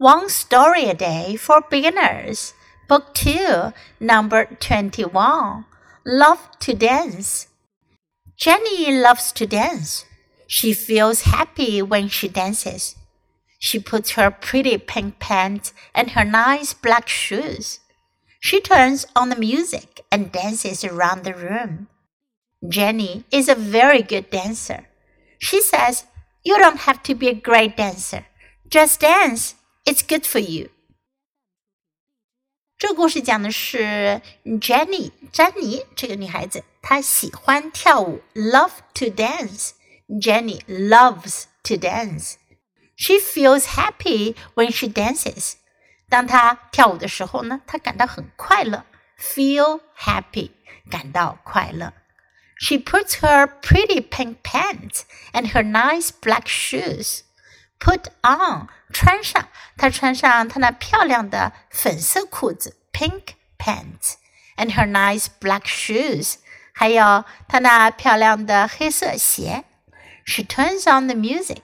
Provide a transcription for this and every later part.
One Story a Day for Beginners, Book 2, Number 21. Love to Dance. Jenny loves to dance. She feels happy when she dances. She puts her pretty pink pants and her nice black shoes. She turns on the music and dances around the room. Jenny is a very good dancer. She says, You don't have to be a great dancer. Just dance. It's good for you. 这故事讲的是 Jenny 詹妮这个女孩子，她喜欢跳舞，love to dance. Jenny loves to dance. She feels happy when she dances. 当她跳舞的时候呢，她感到很快乐，feel happy，感到快乐。She puts her pretty pink pants and her nice black shoes. Put on 穿上，她穿上她那漂亮的粉色裤子 pink pants and her nice black shoes，还有她那漂亮的黑色鞋。She turns on the music.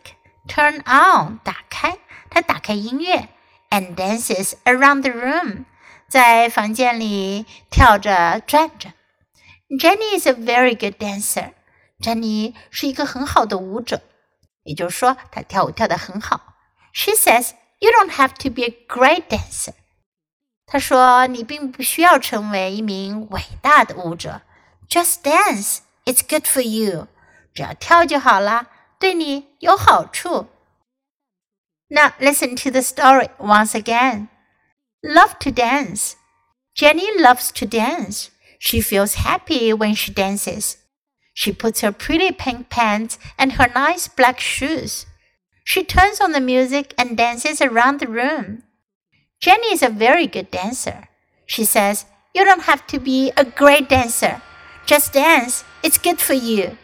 Turn on 打开，她打开音乐，and dances around the room，在房间里跳着转着。Jenny is a very good dancer。珍妮是一个很好的舞者， 也就是说，她跳舞跳得很好。She says you don't have to be a great dancer。她说你并不需要成为一名伟大的舞者，Just dance. It's good for you. 只要跳就好啦，对你有好处。Now listen to the story once again. Love to dance. Jenny loves to dance. She feels happy when she dances. She puts her pretty pink pants and her nice black shoes. She turns on the music and dances around the room. Jenny is a very good dancer. She says, You don't have to be a great dancer. Just dance. It's good for you.